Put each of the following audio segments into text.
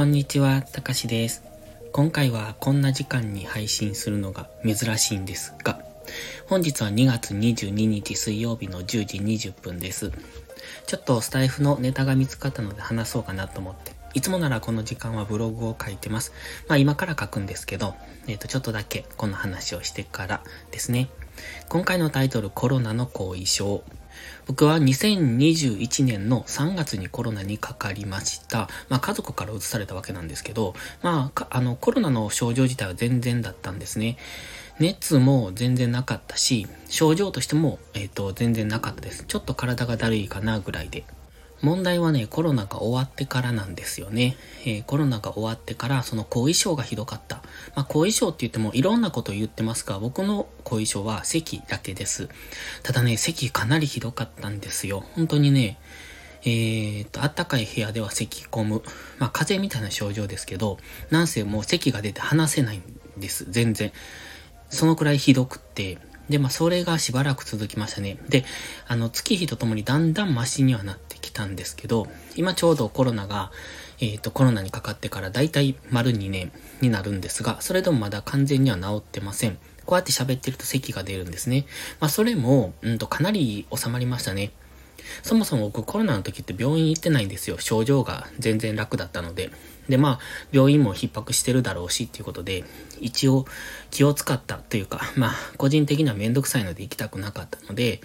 こんにちは、たかしです。今回はこんな時間に配信するのが珍しいんですが、本日は2月22日水曜日の10時20分です。ちょっとスタイフのネタが見つかったので話そうかなと思って、いつもならこの時間はブログを書いてます。まあ今から書くんですけど、えっ、ー、とちょっとだけこの話をしてからですね。今回のタイトルコロナの後遺症。僕は2021年の3月にコロナにかかりました。まあ家族から移されたわけなんですけど、まあ、あのコロナの症状自体は全然だったんですね。熱も全然なかったし、症状としても、えっ、ー、と、全然なかったです。ちょっと体がだるいかなぐらいで。問題はね、コロナが終わってからなんですよね。えー、コロナが終わってから、その後遺症がひどかった。まあ、後遺症って言ってもいろんなこと言ってますが、僕の後遺症は咳だけです。ただね、咳かなりひどかったんですよ。本当にね、えー、と、あったかい部屋では咳込む。まあ、風邪みたいな症状ですけど、なんせもう咳が出て話せないんです。全然。そのくらいひどくって、で、まあ、それがしばらく続きましたね。で、あの、月日とともにだんだんマシにはなってたんですけど、今ちょうどコロナが、えっ、ー、と、コロナにかかってからだいたい丸2年になるんですが、それでもまだ完全には治ってません。こうやって喋ってると咳が出るんですね。まあ、それも、うんと、かなり収まりましたね。そもそも僕コロナの時って病院行ってないんですよ。症状が全然楽だったので。で、まあ、病院も逼迫してるだろうしっていうことで、一応気を使ったというか、まあ、個人的にはめんどくさいので行きたくなかったので、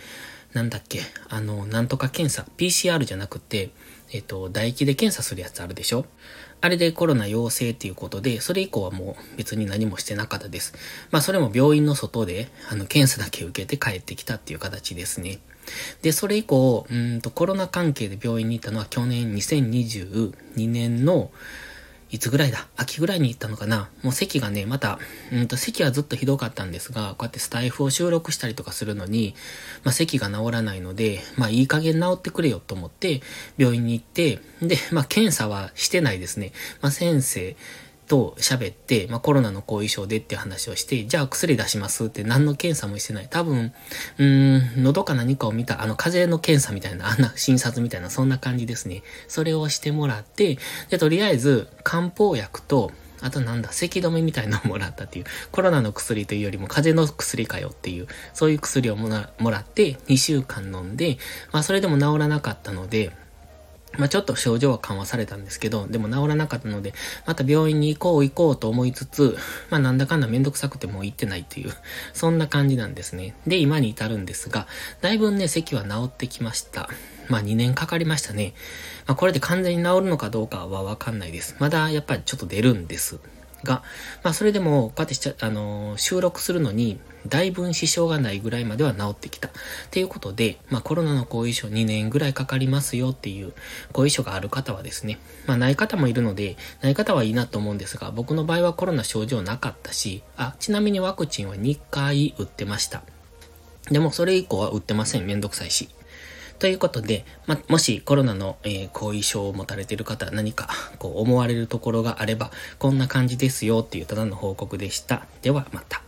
なんだっけ、あの、なんとか検査、PCR じゃなくて、えっと、唾液で検査するやつあるでしょ？あれでコロナ陽性っていうことで、それ以降はもう別に何もしてなかったです。まあそれも病院の外で、あの、検査だけ受けて帰ってきたっていう形ですね。で、それ以降、うんとコロナ関係で病院に行ったのは去年2022年の、いつぐらいだ？秋ぐらいに行ったのかな？もう席がね、また、うんと席はずっとひどかったんですが、こうやってスタイフを収録したりとかするのに、まあ席が治らないので、まあいい加減治ってくれよと思って、病院に行って、で、まあ検査はしてないですね。まあ先生、と喋って、まあ、コロナの後遺症でっていう話をして、じゃあ薬出しますって何の検査もしてない。多分、うーん、喉か何かを見た、あの、風邪の検査みたいな、あんな診察みたいな、そんな感じですね。それをしてもらって、で、とりあえず、漢方薬と、あとなんだ、咳止めみたいなのをもらったっていう、コロナの薬というよりも風邪の薬かよっていう、そういう薬をもらって、2週間飲んで、まあそれでも治らなかったので、まあちょっと症状は緩和されたんですけど、でも治らなかったので、また病院に行こう行こうと思いつつ、まあなんだかんだめんどくさくてもう行ってないっていう、そんな感じなんですね。で、今に至るんですが、だいぶね、咳は治ってきました。まあ2年かかりましたね。まあこれで完全に治るのかどうかはわかんないです。まだやっぱりちょっと出るんです。が、まあそれでも、こうやってしちゃ、あのー、収録するのに、だいぶ支障がないぐらいまでは治ってきた。っていうことで、まあコロナの後遺症2年ぐらいかかりますよっていう後遺症がある方はですね、まあない方もいるので、ない方はいいなと思うんですが、僕の場合はコロナ症状なかったし、あ、ちなみにワクチンは2回打ってました。でもそれ以降は打ってません。めんどくさいし。ということで、ま、もしコロナの、えー、後遺症を持たれている方、何かこう思われるところがあれば、こんな感じですよっていうただの報告でした。ではまた。